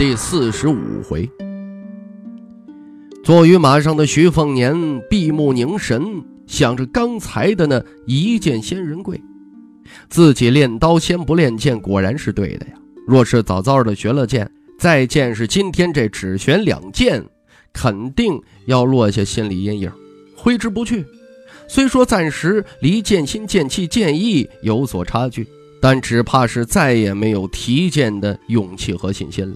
第四十五回，坐于马上的徐凤年闭目凝神，想着刚才的那一剑仙人跪，自己练刀先不练剑，果然是对的呀。若是早早的学了剑，再见是今天这只悬两剑，肯定要落下心理阴影，挥之不去。虽说暂时离剑心、剑气、剑意有所差距，但只怕是再也没有提剑的勇气和信心了。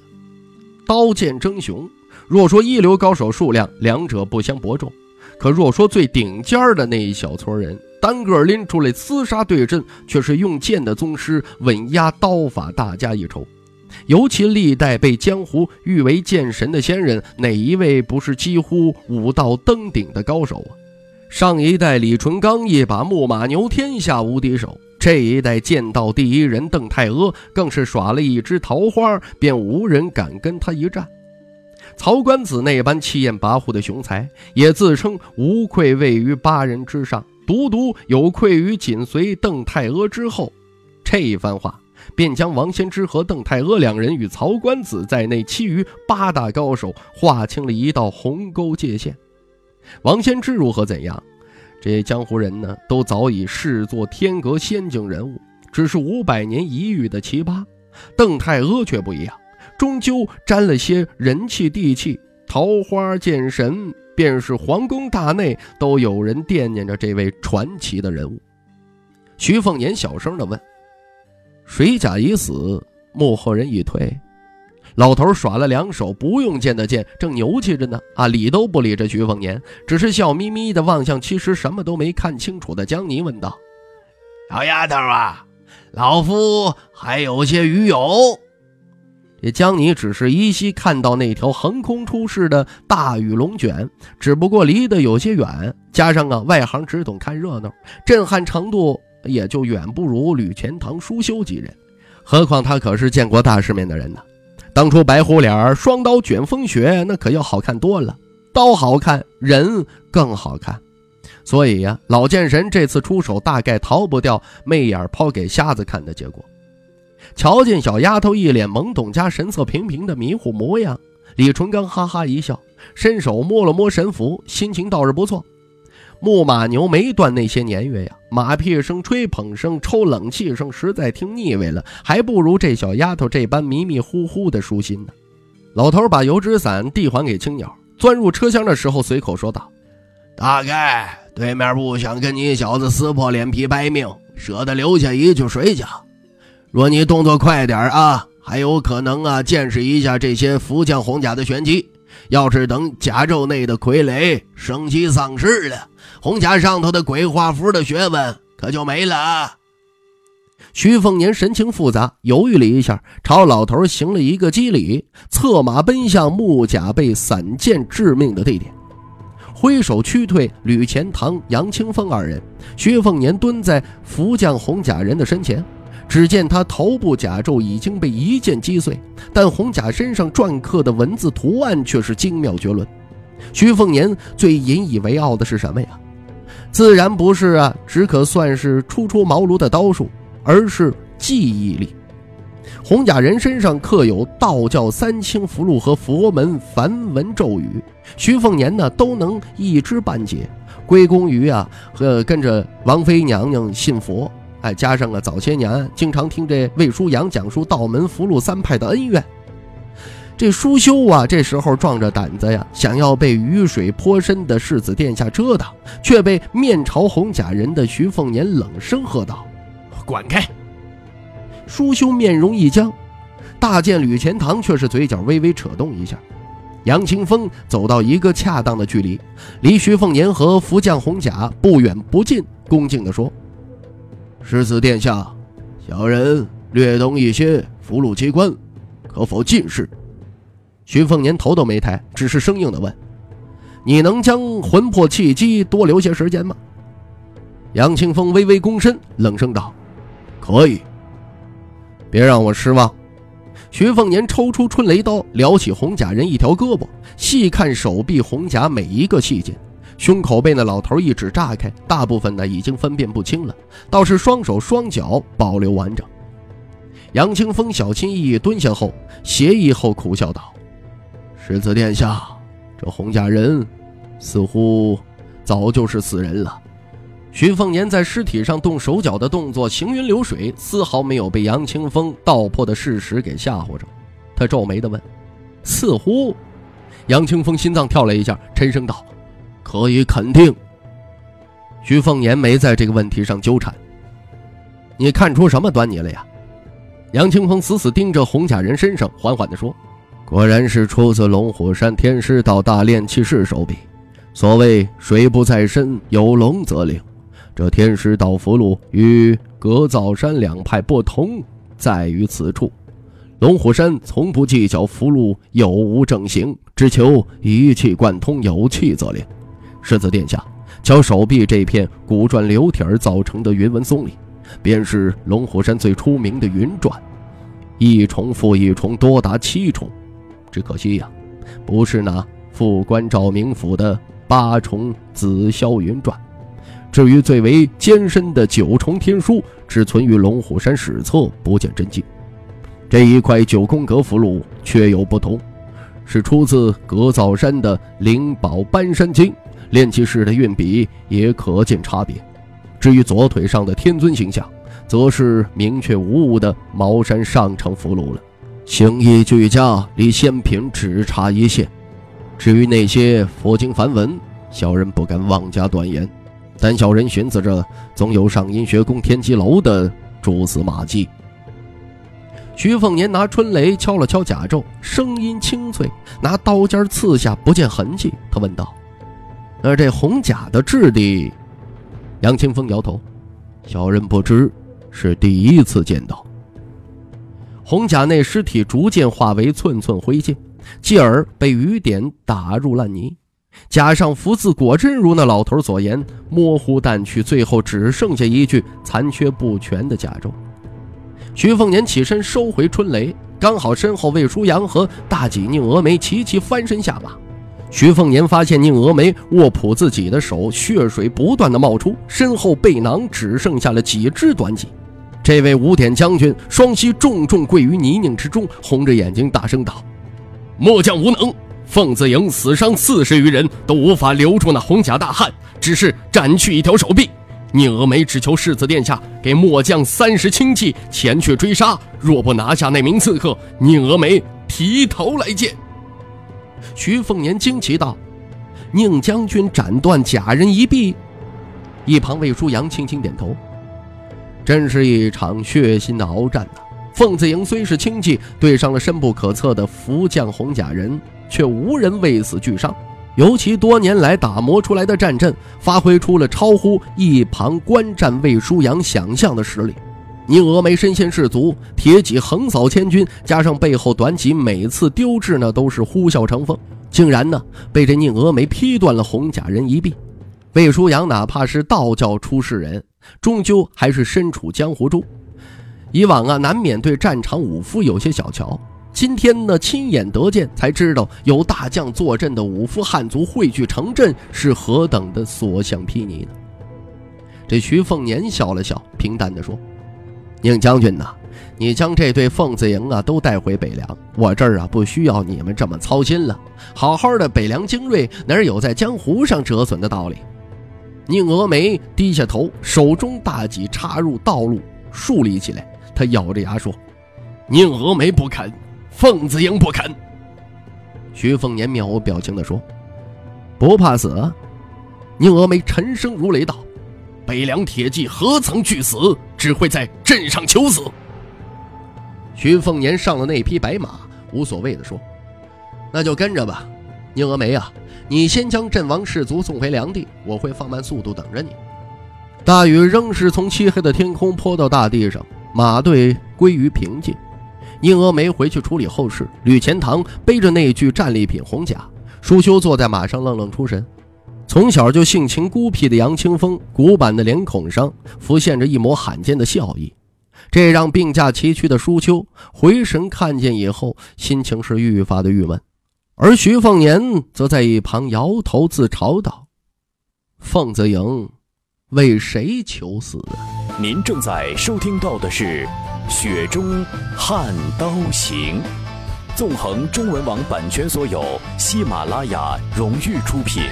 刀剑争雄，若说一流高手数量，两者不相伯仲；可若说最顶尖儿的那一小撮人，单个拎出来厮杀对阵，却是用剑的宗师稳压刀法大家一筹。尤其历代被江湖誉为剑神的仙人，哪一位不是几乎武道登顶的高手啊？上一代李淳刚一把木马牛天下无敌手，这一代剑道第一人邓太阿更是耍了一枝桃花，便无人敢跟他一战。曹官子那般气焰跋扈的雄才，也自称无愧位于八人之上，独独有愧于紧随邓太阿之后。这一番话，便将王先之和邓太阿两人与曹官子在内其余八大高手划清了一道鸿沟界限。王先知如何怎样？这些江湖人呢，都早已视作天阁仙境人物，只是五百年一遇的奇葩。邓太阿却不一样，终究沾了些人气地气。桃花剑神，便是皇宫大内都有人惦念着这位传奇的人物。徐凤年小声地问：“水甲已死，幕后人已退。”老头耍了两手不用剑的剑，正牛气着呢。啊，理都不理这徐凤年，只是笑眯眯的望向其实什么都没看清楚的江泥，问道：“小丫头啊，老夫还有些鱼友。”这江泥只是依稀看到那条横空出世的大羽龙卷，只不过离得有些远，加上啊外行只懂看热闹，震撼程度也就远不如吕钱塘、舒修几人。何况他可是见过大世面的人呢。当初白虎脸双刀卷风雪，那可要好看多了。刀好看，人更好看。所以呀，老剑神这次出手，大概逃不掉媚眼抛给瞎子看的结果。瞧见小丫头一脸懵懂加神色平平的迷糊模样，李淳刚哈哈一笑，伸手摸了摸神符，心情倒是不错。牧马牛没断那些年月呀，马屁声、吹捧声、抽冷气声，实在听腻味了，还不如这小丫头这般迷迷糊糊的舒心呢。老头把油纸伞递还给青鸟，钻入车厢的时候，随口说道：“大概对面不想跟你小子撕破脸皮掰命，舍得留下一具水饺。若你动作快点啊，还有可能啊见识一下这些福将红甲的玄机。要是等甲胄内的傀儡生机丧失了。”红甲上头的鬼画符的学问可就没了。徐凤年神情复杂，犹豫了一下，朝老头行了一个基礼，策马奔向木甲被散剑致命的地点，挥手驱退吕钱塘、杨清风二人。徐凤年蹲在福将红甲人的身前，只见他头部甲胄已经被一剑击碎，但红甲身上篆刻的文字图案却是精妙绝伦。徐凤年最引以为傲的是什么呀？自然不是啊，只可算是初出茅庐的刀术，而是记忆力。红甲人身上刻有道教三清符箓和佛门梵文咒语，徐凤年呢都能一知半解，归功于啊和跟着王妃娘娘信佛，哎，加上了早些年经常听这魏书阳讲述道门福禄三派的恩怨。这舒修啊，这时候壮着胆子呀，想要被雨水颇深的世子殿下遮挡，却被面朝红甲人的徐凤年冷声喝道：“滚开！”舒修面容一僵，大剑吕钱塘却是嘴角微微扯动一下。杨清风走到一个恰当的距离，离徐凤年和福将红甲不远不近，恭敬地说：“世子殿下，小人略懂一些符箓机关。”可否进士？”徐凤年头都没抬，只是生硬的问：“你能将魂魄契机多留些时间吗？”杨清风微微躬身，冷声道：“可以。”别让我失望。徐凤年抽出春雷刀，撩起红甲人一条胳膊，细看手臂红甲每一个细节。胸口被那老头一指炸开，大部分呢已经分辨不清了，倒是双手双脚保留完整。杨清风小心翼翼蹲下后，斜一后苦笑道。世子殿下，这洪家人似乎早就是死人了。徐凤年在尸体上动手脚的动作行云流水，丝毫没有被杨清风道破的事实给吓唬着。他皱眉的问：“似乎？”杨清风心脏跳了一下，沉声道：“可以肯定。”徐凤年没在这个问题上纠缠。你看出什么端倪了呀？杨清风死死盯着红甲人身上，缓缓地说。果然是出自龙虎山天师道大炼气士手笔。所谓水不在深，有龙则灵。这天师道符箓与格造山两派不同，在于此处。龙虎山从不计较符箓有无正形，只求一气贯通，有气则灵。世子殿下，瞧手臂这片古篆流体而造成的云纹松里，便是龙虎山最出名的云篆，一重复一重，多达七重。只可惜呀，不是那副官赵明府的八重紫霄云篆。至于最为艰深的九重天书，只存于龙虎山史册，不见真迹。这一块九宫格符箓却有不同，是出自格造山的灵宝搬山经，炼气士的运笔也可见差别。至于左腿上的天尊形象，则是明确无误的茅山上乘符箓了。形意俱佳，离仙品只差一线。至于那些佛经梵文，小人不敢妄加断言，但小人寻思着，总有上阴学宫天机楼的蛛丝马迹。徐凤年拿春雷敲了敲甲胄，声音清脆，拿刀尖刺下，不见痕迹。他问道：“那这红甲的质地？”杨清风摇头：“小人不知，是第一次见到。”红甲内尸体逐渐化为寸寸灰烬，继而被雨点打入烂泥。甲上福字果真如那老头所言，模糊淡去，最后只剩下一具残缺不全的甲胄。徐凤年起身收回春雷，刚好身后魏舒阳和大姐宁峨眉齐齐翻身下马。徐凤年发现宁峨眉握捕自己的手，血水不断的冒出，身后背囊只剩下了几支短戟。这位五点将军双膝重重跪于泥泞之中，红着眼睛大声道：“末将无能，凤子营死伤四十余人，都无法留住那红甲大汉，只是斩去一条手臂。宁峨眉只求世子殿下给末将三十轻骑前去追杀，若不拿下那名刺客，宁峨眉提头来见。”徐凤年惊奇道：“宁将军斩断假人一臂？”一旁魏舒阳轻轻点头。真是一场血腥的鏖战呐！凤子营虽是轻骑，对上了深不可测的福将红甲人，却无人为死惧伤。尤其多年来打磨出来的战阵，发挥出了超乎一旁观战魏舒阳想象的实力。宁峨眉身先士卒，铁戟横扫千军，加上背后短戟每次丢掷呢都是呼啸成风，竟然呢被这宁峨眉劈断了红甲人一臂。魏舒阳哪怕是道教出世人。终究还是身处江湖中，以往啊难免对战场武夫有些小瞧。今天呢亲眼得见，才知道有大将坐镇的武夫汉族汇聚城镇是何等的所向披靡呢？这徐凤年笑了笑，平淡地说：“宁将军呐，你将这对凤子营啊都带回北凉，我这儿啊不需要你们这么操心了。好好的北凉精锐，哪有在江湖上折损的道理？”宁峨眉低下头，手中大戟插入道路，竖立起来。他咬着牙说：“宁峨眉不肯，凤子营不肯。”徐凤年面无表情地说：“不怕死？”宁峨眉沉声如雷道：“北凉铁骑何曾惧死？只会在镇上求死。”徐凤年上了那匹白马，无所谓的说：“那就跟着吧，宁峨眉啊。”你先将阵亡士卒送回梁地，我会放慢速度等着你。大雨仍是从漆黑的天空泼到大地上，马队归于平静。宁峨眉回去处理后事，吕钱塘背着那具战利品红甲，舒修坐在马上愣愣出神。从小就性情孤僻的杨清风，古板的脸孔上浮现着一抹罕见的笑意，这让病驾齐驱的舒秋回神看见以后，心情是愈发的郁闷。而徐凤年则在一旁摇头自嘲道：“凤子营，为谁求死？”您正在收听到的是。雪中悍刀行，纵横中文网版权所有，喜马拉雅荣誉出品。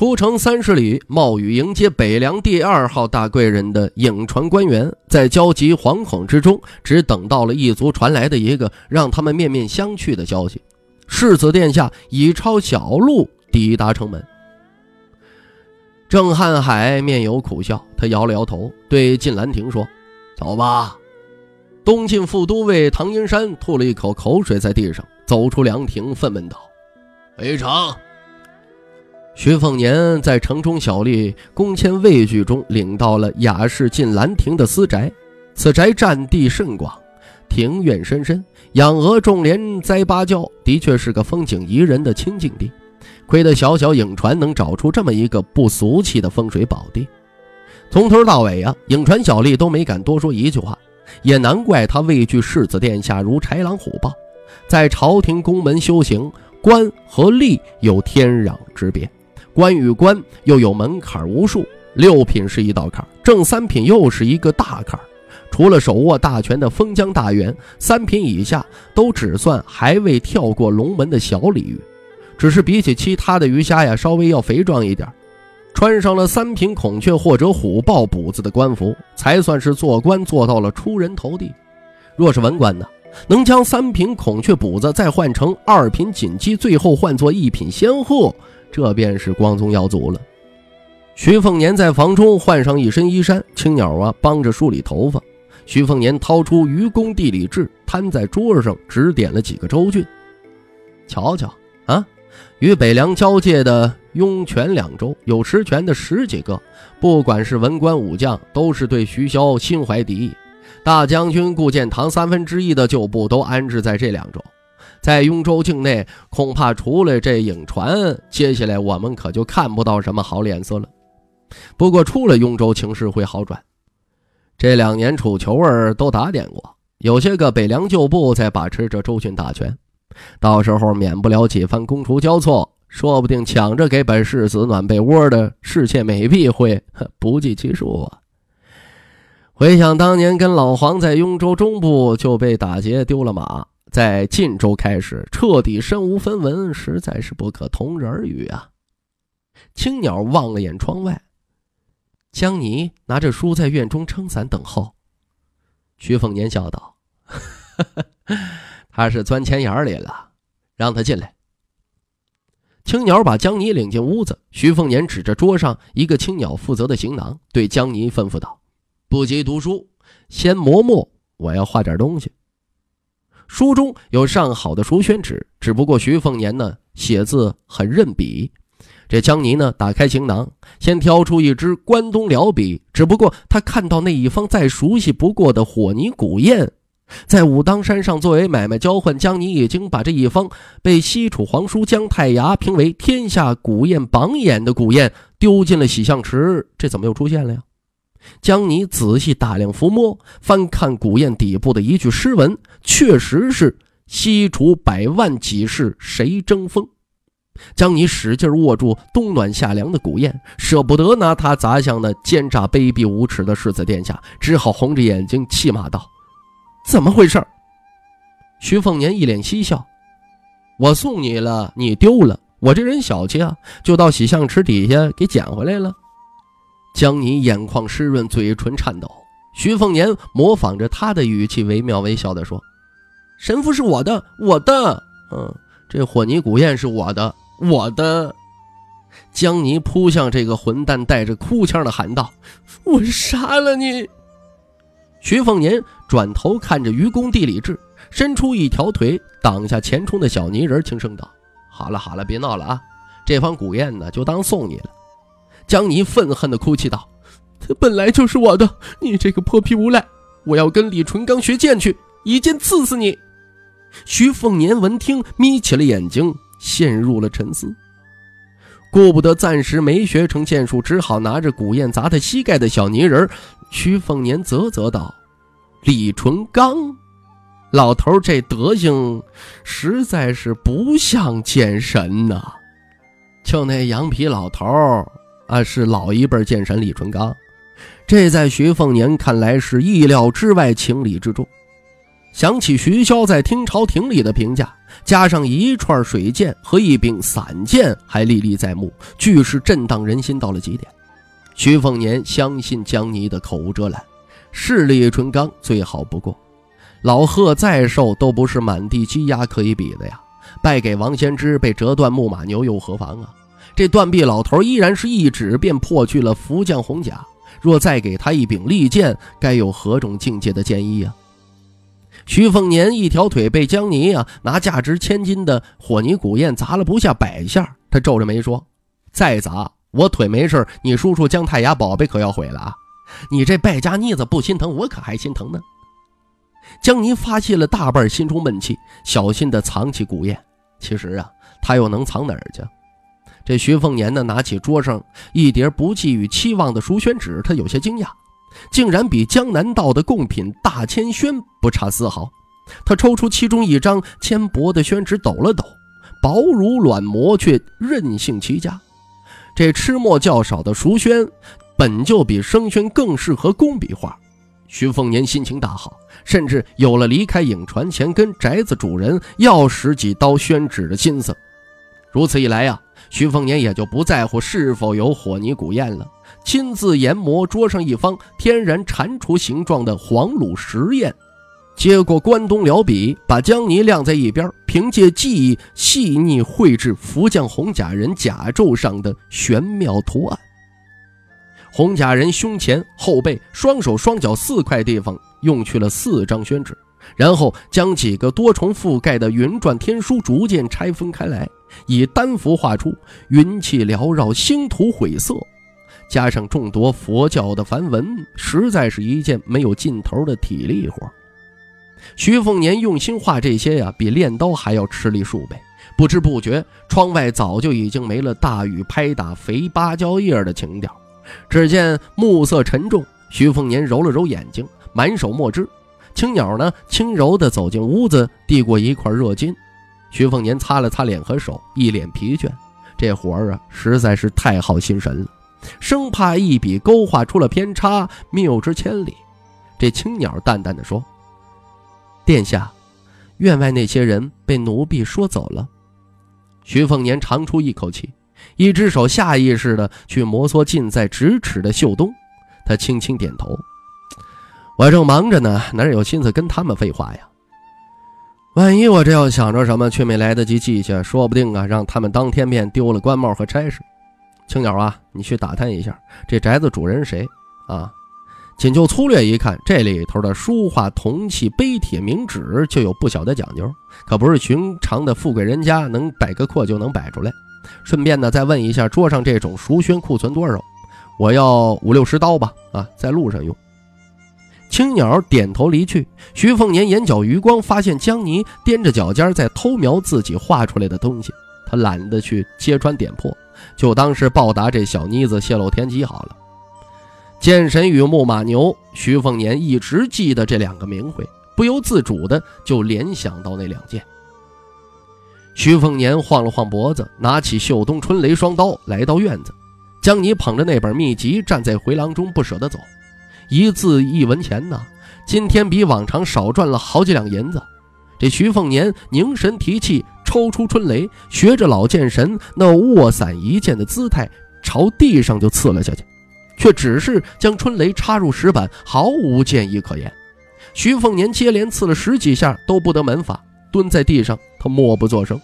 出城三十里，冒雨迎接北凉第二号大贵人的颍川官员，在焦急惶恐之中，只等到了一族传来的一个让他们面面相觑的消息：世子殿下已抄小路抵达城门。郑瀚海面有苦笑，他摇了摇头，对晋兰亭说。走吧，东晋副都尉唐英山吐了一口口水在地上，走出凉亭，愤懑道：“回城。”徐凤年在城中小吏公迁畏惧中，领到了雅士进兰亭的私宅。此宅占地甚广，庭院深深，养鹅种莲栽芭蕉，的确是个风景宜人的清净地。亏得小小颍川能找出这么一个不俗气的风水宝地。从头到尾啊，颍川小吏都没敢多说一句话，也难怪他畏惧世子殿下如豺狼虎豹，在朝廷宫门修行，官和吏有天壤之别，官与官又有门槛无数，六品是一道坎，正三品又是一个大坎，除了手握大权的封疆大员，三品以下都只算还未跳过龙门的小鲤鱼，只是比起其他的鱼虾呀，稍微要肥壮一点。穿上了三品孔雀或者虎豹补子的官服，才算是做官做到了出人头地。若是文官呢，能将三品孔雀补子再换成二品锦鸡，最后换作一品仙鹤，这便是光宗耀祖了。徐凤年在房中换上一身衣衫，青鸟啊帮着梳理头发。徐凤年掏出《愚公地理志》，摊在桌上，指点了几个州郡。瞧瞧啊，与北凉交界的。雍泉两州有实权的十几个，不管是文官武将，都是对徐骁心怀敌意。大将军顾建堂三分之一的旧部都安置在这两州，在雍州境内，恐怕除了这颍川，接下来我们可就看不到什么好脸色了。不过出了雍州，情势会好转。这两年楚囚儿都打点过，有些个北凉旧部在把持着周郡大权，到时候免不了几番觥筹交错。说不定抢着给本世子暖被窝的侍妾美婢会不计其数啊！回想当年跟老黄在雍州中部就被打劫丢了马，在晋州开始彻底身无分文，实在是不可同日而语啊！青鸟望了眼窗外，江泥拿着书在院中撑伞等候。徐凤年笑道：“他是钻钱眼里了，让他进来。”青鸟把江泥领进屋子，徐凤年指着桌上一个青鸟负责的行囊，对江泥吩咐道：“不急读书，先磨墨，我要画点东西。”书中有上好的书宣纸，只不过徐凤年呢写字很认笔。这江泥呢打开行囊，先挑出一支关东辽笔，只不过他看到那一方再熟悉不过的火泥古砚。在武当山上作为买卖交换，江泥已经把这一方被西楚皇叔姜太牙评为天下古砚榜眼的古砚丢进了洗象池。这怎么又出现了呀？将你仔细打量、抚摸、翻看古砚底部的一句诗文，确实是“西楚百万几世谁争锋”。将你使劲握住冬暖夏凉的古砚，舍不得拿它砸向那奸诈卑鄙无耻的世子殿下，只好红着眼睛气骂道。怎么回事？徐凤年一脸嬉笑：“我送你了，你丢了。我这人小气啊，就到洗象池底下给捡回来了。”江泥眼眶湿润，嘴唇颤抖。徐凤年模仿着他的语气，惟妙惟肖地说：“神符是我的，我的。嗯，这火泥古砚是我的，我的。”江泥扑向这个混蛋，带着哭腔的喊道：“我杀了你！”徐凤年转头看着《愚公地理志》，伸出一条腿挡下前冲的小泥人，轻声道：“好了好了，别闹了啊！这方古砚呢，就当送你了。”江泥愤恨地哭泣道：“他本来就是我的，你这个泼皮无赖！我要跟李纯刚学剑去，一剑刺死你！”徐凤年闻听，眯起了眼睛，陷入了沉思。顾不得暂时没学成剑术，只好拿着古砚砸他膝盖的小泥人。徐凤年啧啧道：“李纯刚，老头这德行，实在是不像剑神呐。就那羊皮老头啊，是老一辈剑神李纯刚。这在徐凤年看来是意料之外，情理之中。想起徐骁在听朝廷里的评价。”加上一串水箭和一柄散剑还历历在目，俱是震荡人心到了极点。徐凤年相信江泥的口无遮拦，势力纯刚最好不过。老贺再瘦都不是满地鸡鸭可以比的呀！败给王先知，被折断木马牛又何妨啊？这断臂老头依然是一指便破去了福将红甲，若再给他一柄利剑，该有何种境界的剑意啊？徐凤年一条腿被江泥啊拿价值千金的火泥古砚砸了不下百下，他皱着眉说：“再砸我腿没事，你叔叔姜太牙宝贝可要毁了啊！你这败家妮子不心疼，我可还心疼呢。”江泥发泄了大半心中闷气，小心地藏起古砚。其实啊，他又能藏哪儿去？这徐凤年呢，拿起桌上一叠不寄予期望的书宣纸，他有些惊讶。竟然比江南道的贡品大千宣不差丝毫。他抽出其中一张纤薄的宣纸，抖了抖，薄如卵膜，却韧性极佳。这吃墨较少的熟宣，本就比生宣更适合工笔画。徐凤年心情大好，甚至有了离开颍川前跟宅子主人要十几刀宣纸的心思。如此一来呀，徐凤年也就不在乎是否有火泥古砚了。亲自研磨桌上一方天然蟾蜍形状的黄卤石砚，接过关东辽笔，把江泥晾在一边，凭借记忆细腻绘制福将红甲人甲胄上的玄妙图案。红甲人胸前、后背、双手、双脚四块地方用去了四张宣纸，然后将几个多重覆盖的云篆天书逐渐拆分开来，以丹幅画出云气缭绕、星图晦涩。加上众多佛教的梵文，实在是一件没有尽头的体力活。徐凤年用心画这些呀，比练刀还要吃力数倍。不知不觉，窗外早就已经没了大雨拍打肥芭蕉叶的情调。只见暮色沉重，徐凤年揉了揉眼睛，满手墨汁。青鸟呢，轻柔地走进屋子，递过一块热巾。徐凤年擦了擦脸和手，一脸疲倦。这活儿啊，实在是太耗心神了。生怕一笔勾画出了偏差，谬之千里。这青鸟淡淡的说：“殿下，院外那些人被奴婢说走了。”徐凤年长出一口气，一只手下意识的去摩挲近在咫尺的秀冬，他轻轻点头：“我正忙着呢，哪有心思跟他们废话呀？万一我这要想着什么，却没来得及记下，说不定啊，让他们当天便丢了官帽和差事。”青鸟啊，你去打探一下这宅子主人是谁啊？仅就粗略一看，这里头的书画、铜器、碑帖、名纸就有不小的讲究，可不是寻常的富贵人家能摆个阔就能摆出来。顺便呢，再问一下桌上这种熟宣库存多少？我要五六十刀吧，啊，在路上用。青鸟点头离去。徐凤年眼角余光发现江泥踮着脚尖在偷瞄自己画出来的东西，他懒得去揭穿点破。就当是报答这小妮子泄露天机好了。剑神与木马牛，徐凤年一直记得这两个名讳，不由自主的就联想到那两件。徐凤年晃了晃脖子，拿起绣冬春雷双刀，来到院子。江泥捧着那本秘籍，站在回廊中不舍得走。一字一文钱呢，今天比往常少赚了好几两银子。这徐凤年凝神提气。抽出春雷，学着老剑神那握伞一剑的姿态，朝地上就刺了下去，却只是将春雷插入石板，毫无剑意可言。徐凤年接连刺了十几下，都不得门法，蹲在地上，他默不作声。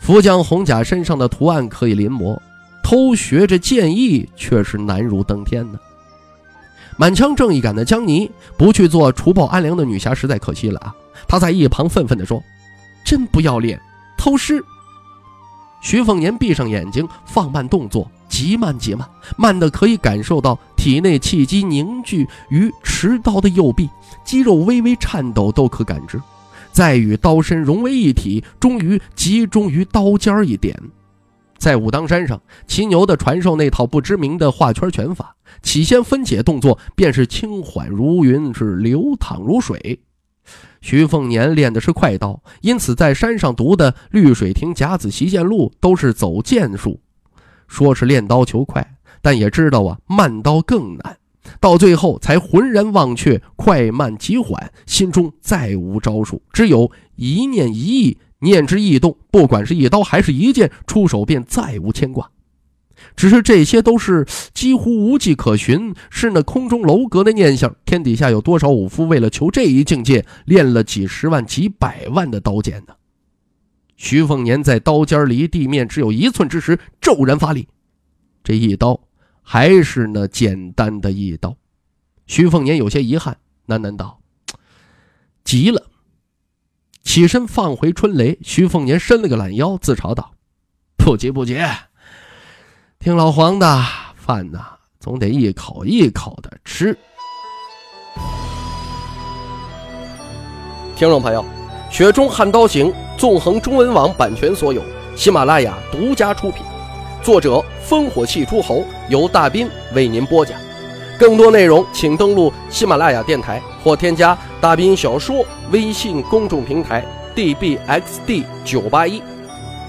福将红甲身上的图案可以临摹，偷学着剑意却是难如登天呢。满腔正义感的江泥不去做除暴安良的女侠，实在可惜了啊！她在一旁愤愤地说。真不要脸，偷师！徐凤年闭上眼睛，放慢动作，极极慢极慢，慢的可以感受到体内气机凝聚于持刀的右臂，肌肉微微颤抖都可感知，再与刀身融为一体，终于集中于刀尖一点。在武当山上，骑牛的传授那套不知名的画圈拳法，起先分解动作便是轻缓如云，是流淌如水。徐凤年练的是快刀，因此在山上读的《绿水亭甲子习剑录》都是走剑术。说是练刀求快，但也知道啊，慢刀更难。到最后才浑然忘却快慢急缓，心中再无招数，只有一念一意，念之易动。不管是一刀还是一剑，出手便再无牵挂。只是这些都是几乎无迹可寻，是那空中楼阁的念想。天底下有多少武夫为了求这一境界，练了几十万、几百万的刀剑呢？徐凤年在刀尖离地面只有一寸之时，骤然发力，这一刀还是那简单的一刀。徐凤年有些遗憾，喃喃道：“急了。”起身放回春雷。徐凤年伸了个懒腰，自嘲道：“不急不急。”听老黄的饭呐，总得一口一口的吃。听众朋友，《雪中悍刀行》纵横中文网版权所有，喜马拉雅独家出品，作者烽火戏诸侯，由大斌为您播讲。更多内容请登录喜马拉雅电台或添加大兵小说微信公众平台 dbxd 九八一。《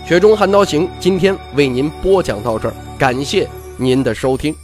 雪中悍刀行》今天为您播讲到这儿。感谢您的收听。